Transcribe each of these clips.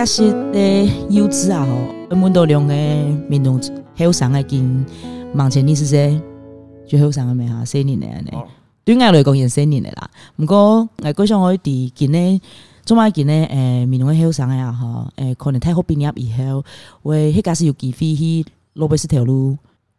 嗯，可能一些的优质啊，吼，满多量的闽南后生的经目前你是谁？就后生的没哈，十年的呢，对我来讲也十年的啦。不过我过上我伫今年，做嘛今年诶，闽南的后生的啊，吼，诶，可能太好毕业以后，会迄个是有机会去罗贝斯条路。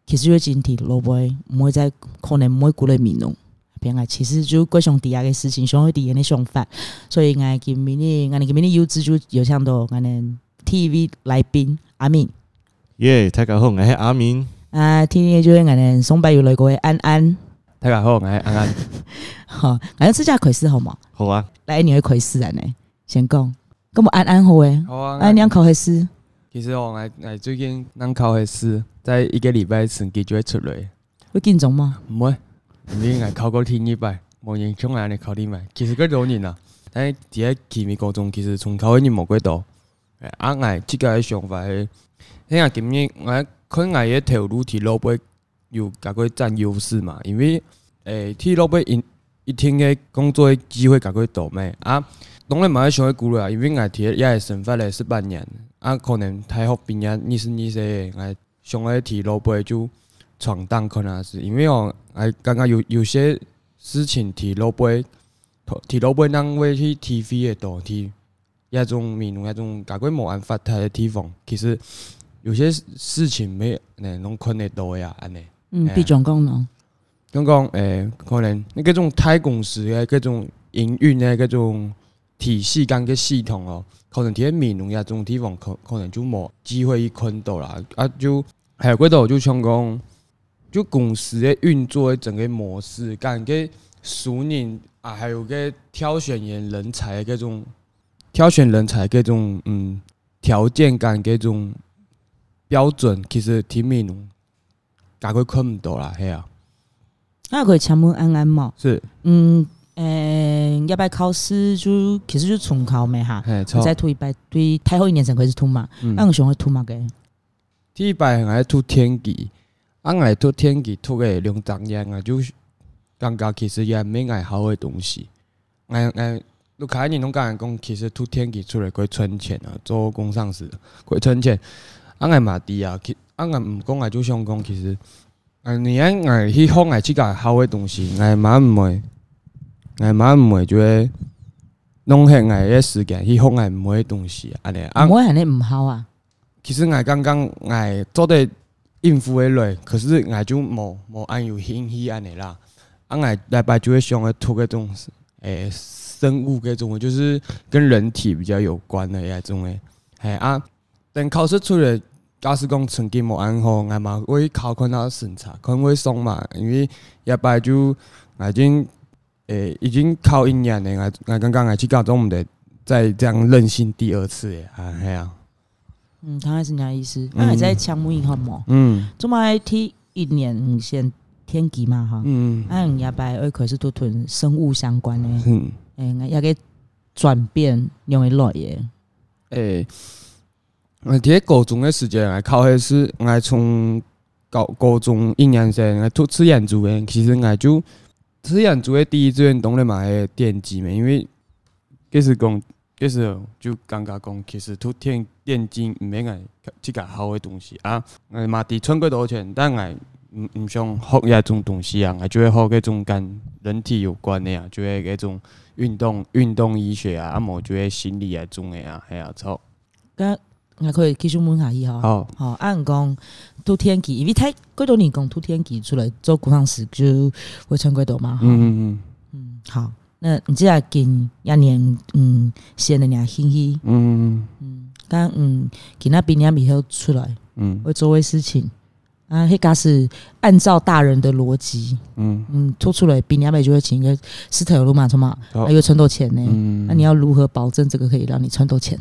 其实就今天老辈唔会再可能毋会过来闽南，边个其实就各种底下的事情，想会底下的想法，所以我今明年我哋今年优质就有请到我们 TV 来宾阿明，耶，大家好，我系阿明。啊，TV 就是我们松柏有来过嘅安安，大家好，我系安安。好，我哋自家开始好嘛？好啊，来你会开始啊？呢，先讲，咁我安安好诶，好啊，安你考开始。其实我我我最近刚考开始。在一个礼拜成绩就会出来，会紧张吗？唔会，你爱考过第一摆，冇人像俺尼考第一摆。其实嗰多年啦，但系第一期咪高中，其实从考嗰年冇几多。啊，我即个想法系，因为今年我可能我条路铁路不有较个占优势嘛，因为诶铁路不一一天嘅工作机会较个多咩？啊，当然嘛想要顾虑啊，因为我铁也系生发了十八年，啊，可能大学毕业二十二岁，我。上来提路杯就闯荡，可能是因为哦，哎，刚刚有有些事情提老板，提路杯让我去 TV 的多提，那种闽南那种搞过冇办法台的地方，其实有些事情没那弄困难多呀，安尼。嗯，比种讲呢？刚刚诶，可能那个种太公司的各种营运的各种体系跟个系统哦，可能提闽南那种地方可可能就无机会去困到啦，啊就。还有嗰度就像讲，就公司的运作的整个模式，跟个熟人啊，还有个挑选人人才各种挑选人才各种嗯条件跟各种标准，其实挺闽南，大概看唔到啦，系啊。那可以请问安安嘛？是，嗯，诶、欸，要不要考试就其实就重考没哈？再吐一摆，对，太后一年才开始涂嘛，那个时候会涂嘛个？第一摆爱涂天气，俺爱涂天气涂个两张样啊，就是感觉其实也没爱好的东西。俺俺，陆凯你拢敢讲，其实涂天气出来可以存钱啊，做工上时可以存钱。俺爱马迪啊，其俺爱唔讲爱就想讲，其实俺你爱爱去放爱去个好的东西，爱嘛唔会，爱嘛唔会就会弄下爱嘅时间去放爱唔会东西，安尼啊，唔会系你唔好啊。其实我刚刚我做的应付的累，可是我就冇冇按有兴趣安尼啦。啊，我礼拜就会想要涂个种诶生物个种，就是跟人体比较有关的那种诶。哎啊，等考试出来，假使讲成绩无安好，我嘛会考看他审查，可能会送嘛。因为礼拜就我已经诶已经考一年了，我我刚刚我去高中唔得再这样任性第二次诶。啊，嘿啊。嗯，他还是那意思，他还在抢木印好冇？嗯，做嘛提一年先天机嘛哈？嗯，嗯，也摆二可是都吞生物相关的，嗯，诶，也个转变用会来耶。诶，我喺高中的时间，我考的是我从高高中一年生，我读实验组的，其实我就实验组的第一志愿当然嘛系电机嘛，因为就是讲。其实就感觉讲，其实土天电竞唔免爱这个好的东西啊。我嘛伫存过多钱，但我唔唔想学那种东西啊，我就会学迄种跟人体有关的啊，就会那种运动运动医学啊，啊无就会心理啊种的啊，系啊，错。咁我可以继续问下伊吼。好，好，按讲土天气，因为太过多年讲土天气出来做工程师就会存过多嘛。嗯嗯嗯，嗯，好。那你即系近一年，嗯，先了俩兴趣，嗯。嗯，刚嗯，给那毕业以后出来，嗯，会做位事情，啊，迄个是按照大人的逻辑，嗯。嗯，拖出来毕业以就会请一个四条路嘛，什么，还有存多钱呢，嗯，那你要如何保证这个可以让你存到钱？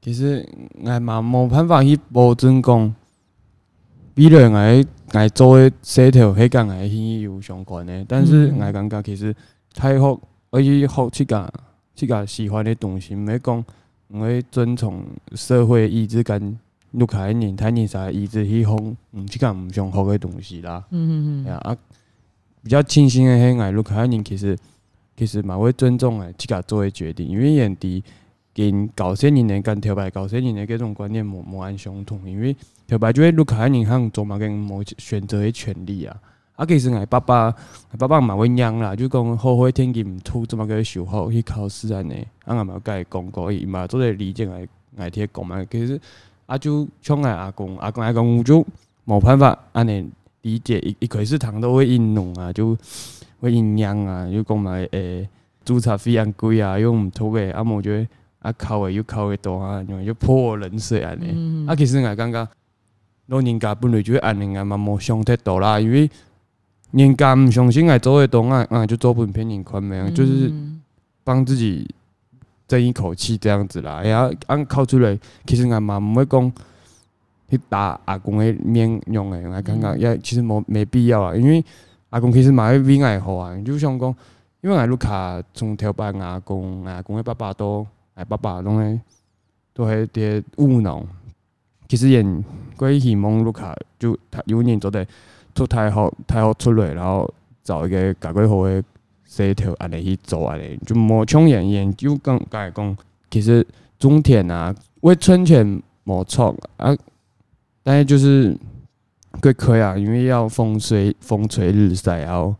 其实我嘛冇办法去保证讲，比如我我做的四条迄个我兴趣有相关的，但是我感觉其实。太好，而且学这个这个喜欢的东西，唔系讲唔会遵从社会意志跟陆凯年、太年啥意志去学，嗯，这个唔想学的东西啦。嗯嗯嗯。啊，比较庆幸的是，哎，卢卡尼其实其实蛮会尊重诶，自己做的决定，因为眼底跟九些年的跟条牌搞些年的各种观念无无安相同，因为条牌就会卢卡尼和做嘛跟某选择的权利啊。啊，其实我，爸爸爸爸嘛会养啦，就讲后悔天气唔吐，怎么个小好去考试安尼，啊，俺嘛该讲过伊嘛，做者理解来来听讲嘛，其实啊就像俺阿公阿公阿公就冇办法安尼。理解伊伊开始糖都会应弄啊，就会营养啊，又讲嘛诶，注册非常贵啊，又毋吐诶，啊，我觉得啊，考诶又考诶多啊，因为就泼冷水安尼。啊，其实我感觉老人家本来就会安尼啊，嘛无想太多啦，因为人家毋相信我做诶东啊，啊就做本偏人宽咩，就是帮自己争一口气这样子啦。然后按考出来，其实我嘛唔会讲。去打阿公的面用的，我感觉也其实无没必要啊，因为阿公其实蛮为爱好啊，就像讲，因为我卢卡从头班阿公，阿公的爸爸都，阿爸爸拢个都系啲务农，其实也归希望卢卡就他有年做得出太好太好出来，然后找一个较贵好的石头安尼去做安尼，就冇抢眼眼就讲讲讲，其实种田啊为春钱冇错啊。但是就是会亏啊，因为要风吹风吹日晒，然后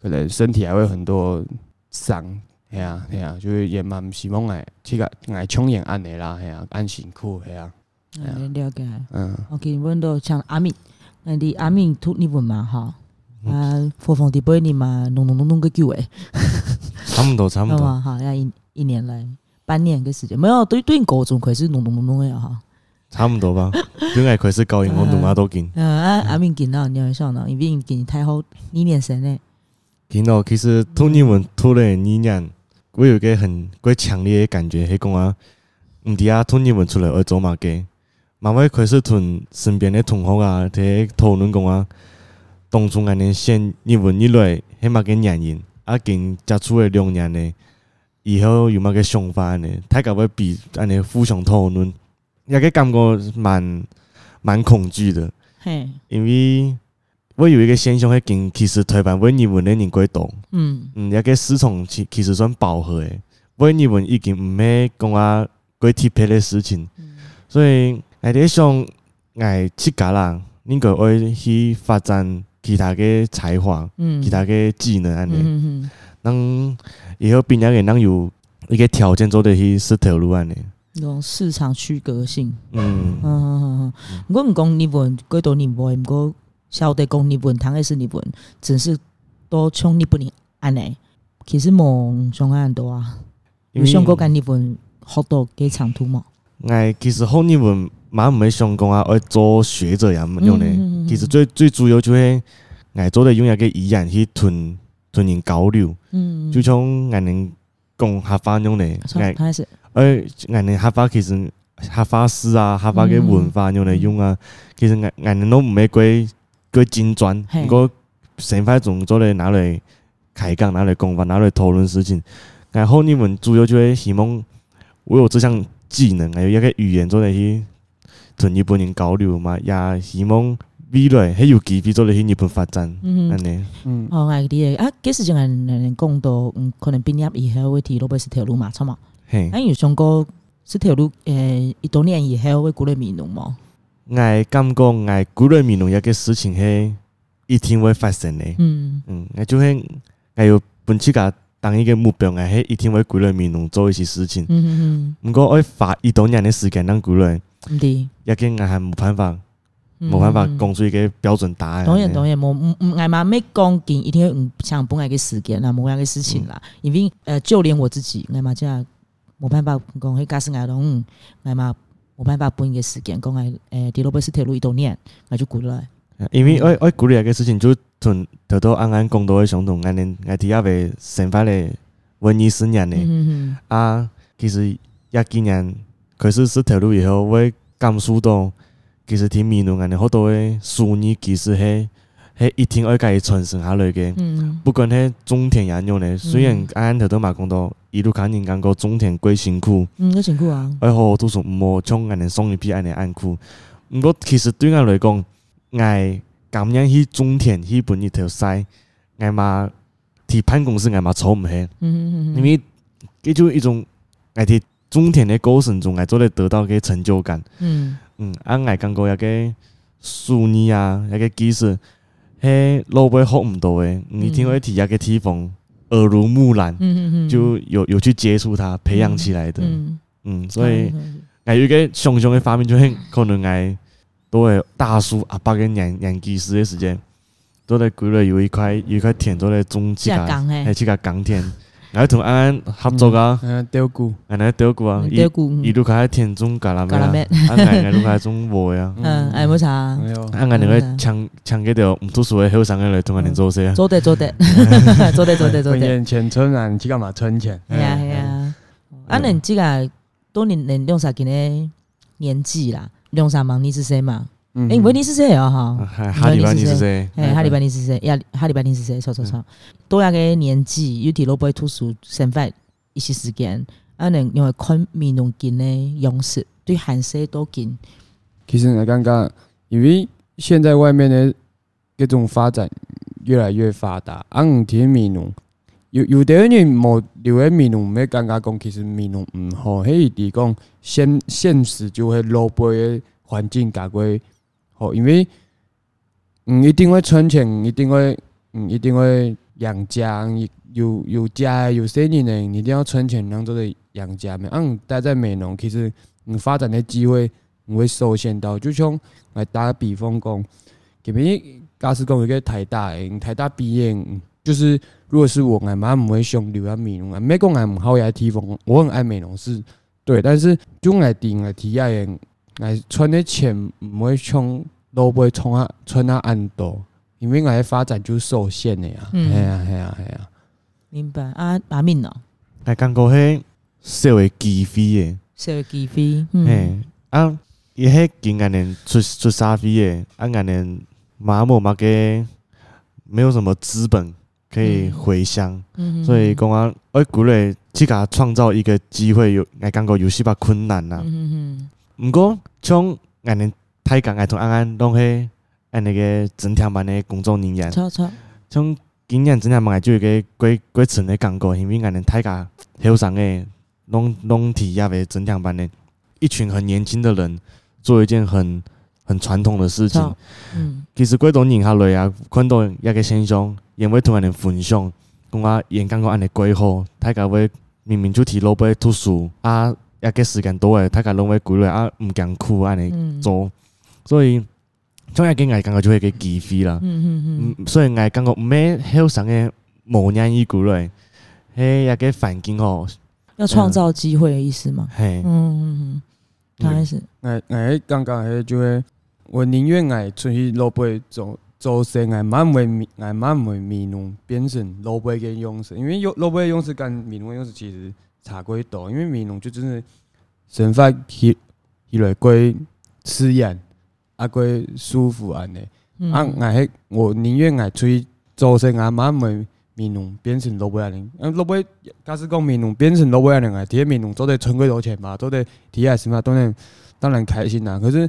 可能身体还会很多伤，系啊系啊，就是也蛮希望诶，这个哎冲眼安尼啦，系啊，安辛苦系啊。嗯，了解。嗯，OK，问到像阿敏，那你阿明吐你问嘛哈？啊，佛凤的杯你嘛，弄弄弄弄个久诶，差不多差不多。好，要一一年来半年个时间，没有对对，高中开始弄弄弄弄的哈。差不多吧，应该开始教英文，读嘛都紧。嗯，阿阿明见到你要笑呢，因为给你太好，你念神呢。听到其实吐英文吐了你年，我有一个很怪强烈的感觉，系讲啊，唔啲啊吐英文出来会做嘛嘅，慢慢开始同身边的同学啊，喺讨论讲啊，当初安尼先英文一来，系嘛个原因，啊，跟接触了两年呢，以后有嘛个想法呢？大家会比安尼互相讨论。也个感觉蛮蛮恐惧的，嘿，因为我有一个现象，系跟其实台湾文言文的人过多，嗯嗯，也个市场其其实算饱和诶，文言文已经唔系讲啊过特别的事情，嗯、所以我哋想爱七家啦，应该会去发展其他嘅才华，嗯，其他嘅技能安尼，嗯嗯，能以后边个能有一个条件做得去丝头路安尼。种市场区隔性，嗯，嗯嗯嗯，我唔讲日本，几多年唔过晓得讲日文，唐也是日本，只是多冲日本人安尼，其实冇上海很多啊，有想过跟日本学到几长途嘛？哎，其实学日文蛮唔系想讲啊，爱做学者呀，用的，其实最最主要就系爱做的用一个语言去屯屯人交流，嗯，就像俺能讲客家用的，哎，开始。诶，俺哋客家其实客家诗啊，客家嘅文化用嚟用啊，其实俺俺哋都唔会过过精专，不过成块种做嚟拿来开讲，拿来讲话，拿来讨论事情。然后你们主要就会希望我有这项技能，还有一个语言做嚟去同日本人交流嘛，也希望未来还有机会做嚟去日本发展。嗯嗯，嗯，哦，我啲啊，其实就系人讲到，嗯，可能毕业以后会提罗贝斯条路嘛，错嘛？嘿，哎，有上过这条路，诶，一多年以后会过来民农吗？我感觉我过来民农一个事情系一定会发生的。嗯嗯，我就系我有本自家当一个目标，我系一定会过来民农做一些事情。嗯嗯嗯。不过我花一多年的时间当过来，唔对，也跟我系冇办法，冇办法讲出一个标准答案。当然当然，冇唔唔，我嘛没讲紧一定要唔抢本来嘅时间啦，冇样嘅事情啦。因为呃，就连我自己，我嘛真。冇办法讲，迄假使我拢，我嘛冇办法分个时间讲，诶、欸，第罗贝斯铁路一多年，我就过来。因为我我过来个事情就从头头啱啱讲到嘅相同，安尼我第一位生发的文艺四年咧，嗯、啊，其实一几年开始是铁路以后，我感受到其实听民农安尼好多嘅书语，其实系系一定要家己传承下来嘅。嗯，不管系种田也用咧，虽然啱啱头都嘛讲到。一路肯定讲过种田归辛苦，嗯，好辛苦啊！哎好读书，莫像俺哋送一批安尼安苦。不过其实对我来讲，我甘愿去种田去本一条菜，爱嘛提办公室爱嘛抽唔起，嗯嗯嗯，因为佢就一种爱替种田的过程中爱做得得到个成就感，嗯。嗯，啊爱讲过一个数年啊，一个技术，嘿老板学唔到诶，你听会提一个地方耳濡目染，嗯嗯嗯，就有有去接触它，培养起来的，嗯嗯，所以爱有一个熊熊的发明，就很可能爱都会大叔阿伯跟年年技师的时间。都在规划有一块有一块田，都在种几个，还几个耕田，然后同安安合作啊，嗯，钓菇，安安钓菇啊，一一路开田种咖喱面，安安一路开种禾呀，嗯，哎，冇啥，安安那个抢抢个条唔读书的后生个来同安尼做些，做得做得，做得 做得做得，存钱存啊，你去干嘛存钱？系啊系啊，安尼这个多年年两三年的年纪啦，两三万你是谁嘛？哎，维尼是谁啊？哈，哈利班尼是谁？哎，哈利班尼是谁？呀，哈利班尼是谁？错错错，多样个年纪，有啲老辈读书，生活一些时间，啊，能因为看美浓近的样式，对韩式都近。其实我感觉，因为现在外面的各种发展越来越发达，啊，唔听美浓，有有啲人冇留喺美浓，没感觉讲其实美浓唔好，嘿，啲讲现现实就会老辈的环境改归。哦，因为嗯，一定会存钱，一定会嗯，一定会养家，有有家有生意呢，你一定要存钱，然后做养家嘛。嗯，待在美容，其实你发展的机会你会受限到。就像来打个比方讲，给你假使讲有个台大，台大毕业，就是如果是我，我妈唔会想留在美浓，没讲俺唔好爱地方，我很爱美容是对，但是就爱定爱体验。哎，存的钱唔会从都不会从啊存啊安多，因为我发展就受限的呀。嗯，系啊，系啊，系啊。明白啊，阿敏哦。哎，刚刚系社会机会诶，社会机会。嗯啊，也系今年出出社会诶，啊，今年妈某嘛个没有什么资本可以回乡，嗯，所以讲啊，我鼓励自家创造一个机会，有来讲过有些把困难呐。嗯嗯。毋过，像安尼太港爱同安安拢系安尼个整天班的工作人员，错错。像今年整天班就有个归归村的讲过，因为安尼太港后生的，拢拢体验为整天班的一群很年轻的人做一件很很传统的事情。嗯，其实过多人下来啊，看到一个现象，因为同俺们分享，讲啊，沿刚刚按的规划，太港会明明就提老辈读书啊。一个时间多诶，大家拢会规划啊，毋艰苦安尼做，所以总一个爱感觉就会一个机会啦。嗯嗯嗯，所以爱感觉毋免后生诶某年一规划，嘿，一个环境吼，要创造机会的意思吗？嘿，嗯嗯嗯，当然是。哎哎，刚刚迄就会，我宁愿爱出去老辈做做生，爱慢为爱慢为美浓变成老辈个勇士，因为有老辈个样式跟美浓个样式其实。差归多，因为美浓就真的生活起起来归刺眼，啊归舒服安尼。啊，爱我宁愿爱出去做生啊，慢慢美浓变成老板安尼。啊，老板假使讲美浓变成老板安尼，啊，体验美浓做得存几多钱嘛，做得体验什么当然当然开心啦。可是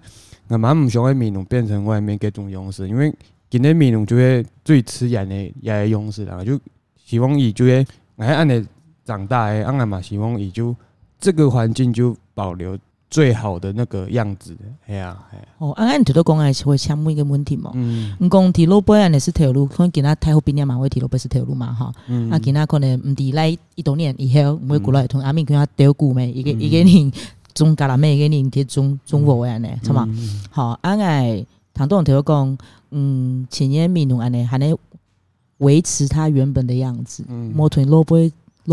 我蛮唔想喺美浓变成外面各种样式，因为今天美浓就会最刺眼的也系样式啦，就希望伊就会爱安尼。长大诶，安然嘛，希望也就这个环境就保留最好的那个样子。哎呀，哎呀。哦，安安，你都讲还是会想问一个问题嘛？嗯。你讲提罗贝安的是铁路，可能今仔太后毕业嘛，会提罗贝是铁路嘛？哈。嗯。啊，今仔可能唔伫来一多年以后，唔会过来同阿明跟他钓鼓咩？一个一个人种咖拉咩？一个人去种种禾安尼，是嘛？好，安爱唐东条讲，嗯，前年闽南安尼还能维持它原本的样子。嗯。莫同罗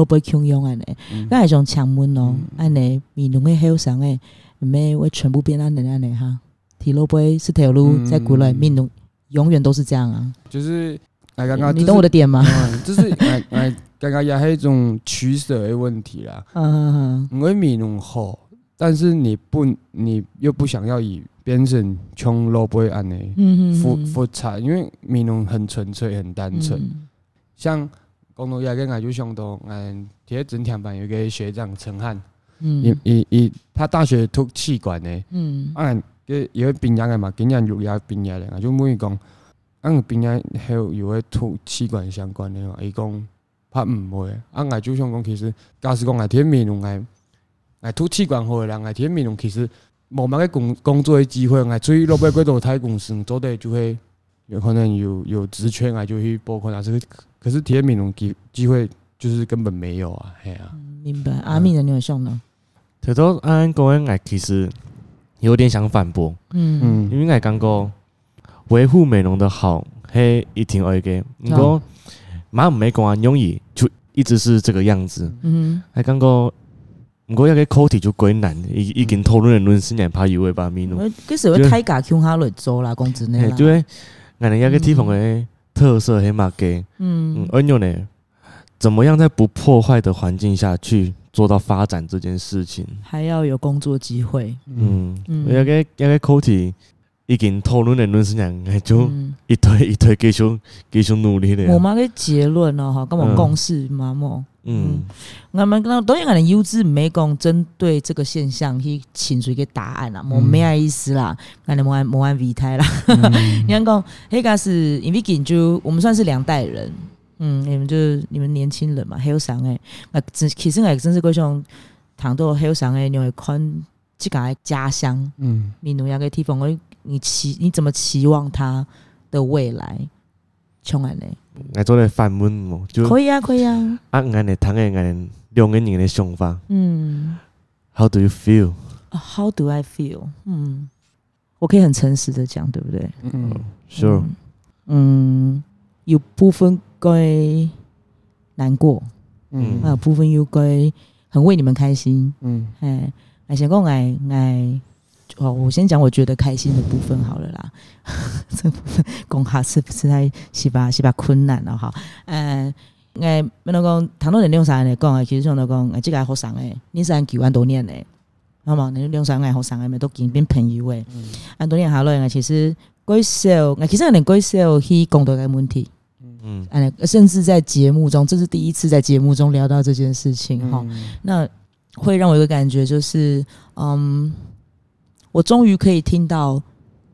贝。老辈穷用安尼，那系种强门哦，安尼米农嘅后生诶，咩会全部变安尼安尼哈？提萝卜是条路，在古来米农永远都是这样啊。就是，哎，刚刚你懂我的点吗？就是，哎哎，刚刚也是一种取舍的问题啦。嗯，因为米农好，但是你不，你又不想要以变成穷萝卜安尼，复复杂，因为米农很纯粹，很单纯，像。公路亚跟俺就相当，嗯第一整天班有个学长陈汉，嗯，伊伊伊他大学读企管的，嗯，俺个有个毕业的嘛，今年六月毕业的，俺就问伊讲，俺边仔还有有诶吐气管相关的嘛，伊讲怕毋会，俺爱就想讲，其实假使讲爱天面容爱爱吐气管好诶人爱天面容，其实无乜个工工作诶机会，爱出去落尾几多台公司做的就会有可能有有职权啊就去报考，但是可是天面龙机机会就是根本没有啊，嘿啊，明白？阿明的你有想呢？头头安讲诶，爱其实有点想反驳，嗯嗯，因为爱刚讲。维护美容的好，嘿，一听而个，不过马没讲啊，容易就一直是这个样子。嗯，还刚讲，不过要个口体就归难，已已经讨论了论十年，怕以为把米弄。可是我太敢听他来做啦，公子呢？对，俺们要个地方的特色黑马给，嗯，而又呢，怎么样在不破坏的环境下去做到发展这件事情？还要有工作机会。嗯嗯，要个要个课题。已经讨论的论是讲，就一推一推继续继续努力的。我妈个结论哦哈，跟我共识嘛么？嗯，我们刚当然可能优质没讲针对这个现象去请出一个答案啦，我没爱意思啦，可能没按没按备胎啦。你看讲，黑个是因为就我们算是两代人，嗯，你们就是你们年轻人嘛，还有啥诶？啊，其实我真是各种谈到还有啥诶？你会看这个家乡，嗯，闽南个地方我。你期你怎么期望他的未来？从来呢？来做来反问嘛？就可以啊，可以啊。啊，俺的谈个俺两个人的想法。嗯。How do you feel? How do I feel? 嗯，我可以很诚实的讲，对不对？嗯，Sure。嗯，有部分该难过，嗯，还有部分又该很为你们开心，嗯，哎，我想讲爱爱。哦，我先讲我觉得开心的部分好了啦。这部分讲哈是实在是吧是吧困难了哈。嗯，哎，没能讲谈到人用啥来？讲啊，其实上来讲，哎，这个还好上诶，你是按九万多年诶，好嘛？你用啥爱好上诶，没都见变朋友诶。嗯，按多年下来，其实贵少，哎，其实有点贵少去讲到个问题。嗯嗯，甚至在节目中，这是第一次在节目中聊到这件事情哈。嗯，那会让我有个感觉就是，嗯。我终于可以听到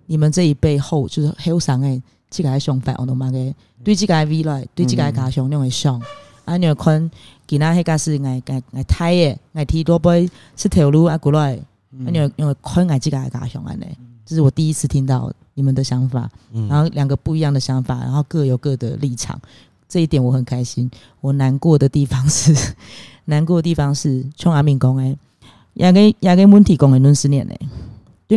你们这一辈后，就是后生诶，这个想法，我都妈个对这个未来，对这个家乡那种想，啊，你看，其他迄个是爱爱爱太诶，爱提多杯是条路啊过来，啊，你因为看爱这个家乡安尼，这是我第一次听到你们的想法，然后两个不一样的想法，然后各有各的立场，这一点我很开心。我难过的地方是，难过的地方是，冲阿明讲诶，也给也给问题讲诶论十年诶。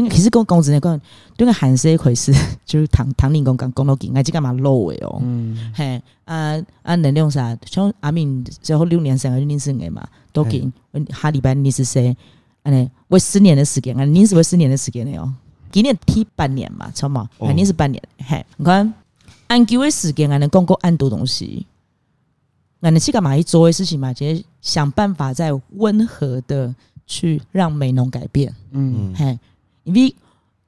其实讲讲真个，对个韩式一回事，就是唐唐宁公讲讲到紧，还是干嘛漏诶哦。嗯，嘿，啊啊，能量啥？像阿明最后六年生，二零四年嘛，都紧。下礼拜你是谁？安尼，我十年的时间啊，你是我十年的时间的哦。今年提半年嘛，错嘛？肯定是半年。嘿，你看按几位时间，还能讲够按多东西。那你去干嘛？一做的事情嘛，就是想办法在温和的去让美容改变。嗯，嘿。因为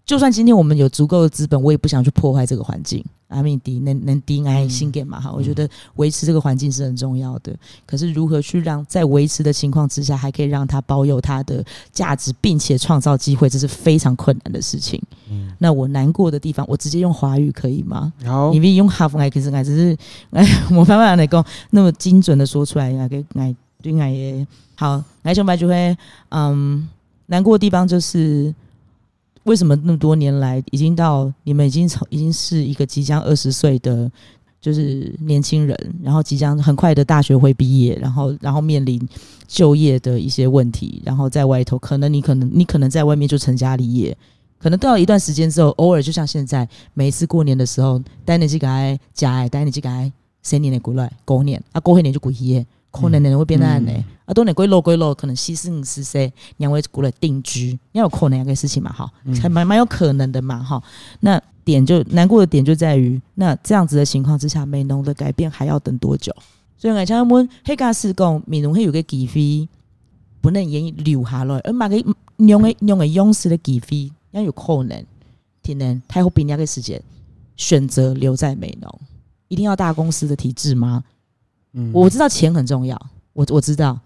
就算今天我们有足够的资本，我也不想去破坏这个环境。阿米迪能能低爱心给嘛哈？我觉得维持这个环境是很重要的。可是如何去让在维持的情况之下，还可以让它保有它的价值，并且创造机会，这是非常困难的事情。嗯，那我难过的地方，我直接用华语可以吗？好，因为用哈佛爱可是爱只是哎，我慢慢来讲，那么精准的说出来，来给来对来也好，来熊白就会嗯，难过的地方就是。为什么那么多年来，已经到你们已经从已经是一个即将二十岁的就是年轻人，然后即将很快的大学会毕业，然后然后面临就业的一些问题，然后在外头可能你可能你可能在外面就成家立业，可能到了一段时间之后，偶尔就像现在每一次过年的时候，带你去给家，带你去给新年的过来过年啊，过完年就过一夜。可能人会变难呢，嗯、啊，多年归落归落，可能西四五十岁，两位过来定居，要有可能个事情嘛，哈，还蛮蛮有可能的嘛，哈。那点就难过的点就在于，那这样子的情况之下，美农的改变还要等多久？所以我想问，黑咖是讲美浓会有个机会不能愿意留下来，而买个用个用个勇士的机会，要有可能，天能太后边那个时间选择留在美农，一定要大公司的体制吗？我知道钱很重要，我我知道，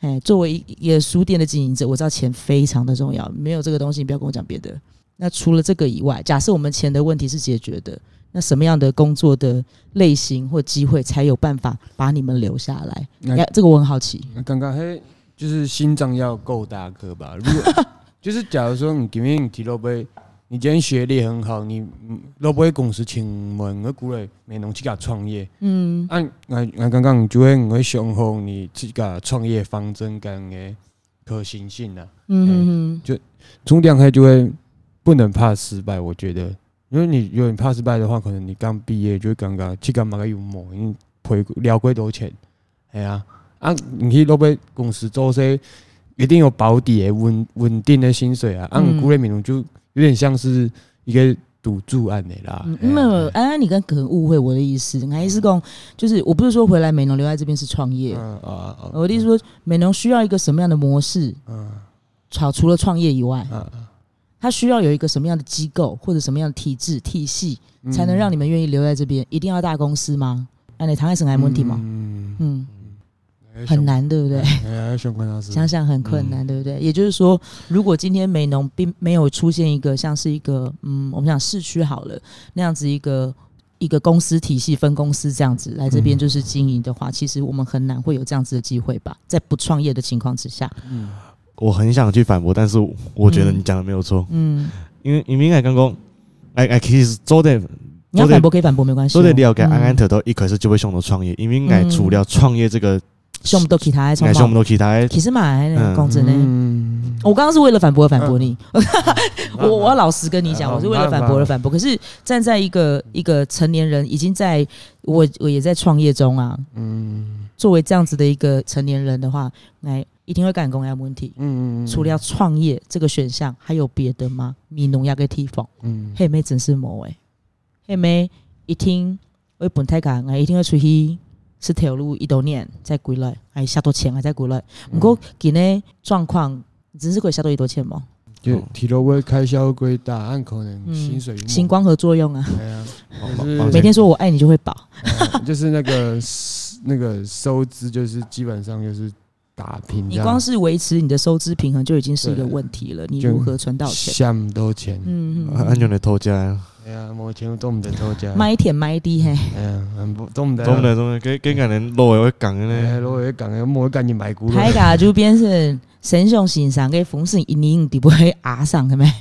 哎，作为一个书店的经营者，我知道钱非常的重要。没有这个东西，你不要跟我讲别的。那除了这个以外，假设我们钱的问题是解决的，那什么样的工作的类型或机会才有办法把你们留下来？哎，这个我很好奇。刚刚嘿，就是心脏要够大颗吧？如果 就是假如说你今天你提到杯，你今天学历很好，你都不会公司请问我鼓励美浓去家创业，嗯，按按按刚刚就会你会想好你自己个创业方针跟个可行性呐，嗯，就重点还就会不能怕失败，我觉得。因为你如果你怕失败的话，可能你刚毕业就刚刚去干嘛个幽默，因为赔了过多钱，哎呀啊，你去老板公司做些一定有保底的稳稳定的薪水啊，按古雷米就有点像是一个赌注案的啦。没有，安安，你刚可能误会我的意思，还是讲就是我不是说回来美农留在这边是创业，啊啊，我的意思说美农需要一个什么样的模式？嗯，除除了创业以外，它需要有一个什么样的机构或者什么样的体制体系，才能让你们愿意留在这边？一定要大公司吗？安，你唐爱生还问题吗？嗯，很难，对不对？想想很困难，对不对？也就是说，如果今天美农并没有出现一个像是一个嗯，我们讲市区好了那样子一个一个公司体系分公司这样子来这边就是经营的话，其实我们很难会有这样子的机会吧？在不创业的情况之下，嗯。我很想去反驳，但是我觉得你讲的没有错。嗯，因为因为爱刚刚，哎哎，其实做的你要反驳可以反驳，没关系。做得了解安安特都一开始就会想到创业，因为爱除了创业这个，想不到其他，想不到其他。其实嘛，公子呢，我刚刚是为了反驳而反驳你。我我要老实跟你讲，我是为了反驳而反驳。可是站在一个一个成年人，已经在我我也在创业中啊。嗯，作为这样子的一个成年人的话，来。一定会干公鸭问题。嗯嗯，除了要创业这个选项，还有别的吗？米农亚个地方，嗯，黑妹真是某哎，黑妹一听我本太讲，我一定会出去是条路一多年再归来，还下多钱还再归来。不过今年状况真是可以下多一多钱吗？就提到会开销归大，按可能薪水星光合作用啊。对啊，就是每天说我爱你就会饱，就是那个 那个收支就是基本上就是。打拼，你光是维持你的收支平衡就已经是一个问题了。你如何存到钱？下么多钱？嗯嗯，安全的偷家。哎呀，目前都唔得偷家。买田买地嘿。哎呀，都唔得。都唔得，都唔得。给给人路会讲的呢，路会讲的，莫赶紧买股。海家就变成神雄欣赏给风水一年都不会压上的没？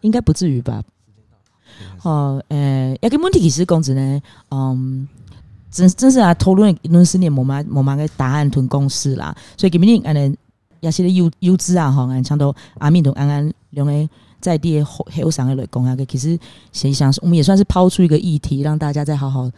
应该不至于吧？好，诶，一个问题其实公子呢，嗯。真真是啊，讨论一段时间，无嘛无嘛个答案同公式啦。所以今日安尼也是咧优优质啊，吼，安像都阿敏同安安两个在地的后后上个来讲啊，个其实实际上我们也算是抛出一个议题，让大家再好好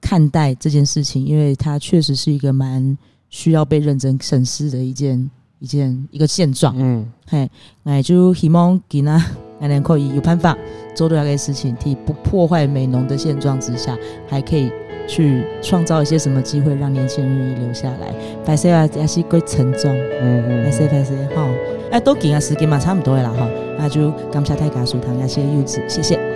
看待这件事情，因为它确实是一个蛮需要被认真审视的一件一件一个现状。嗯，嘿，那就希望给那安尼可以有办法做到这个事情，替不破坏美浓的现状之下，还可以。去创造一些什么机会，让年轻人愿意留下来。白色啊，也是归沉重。嗯嗯，白色白色，好，哎，都给啊，时间嘛，差不多了哈。那就感谢大家收看，也谢谢柚子，谢谢。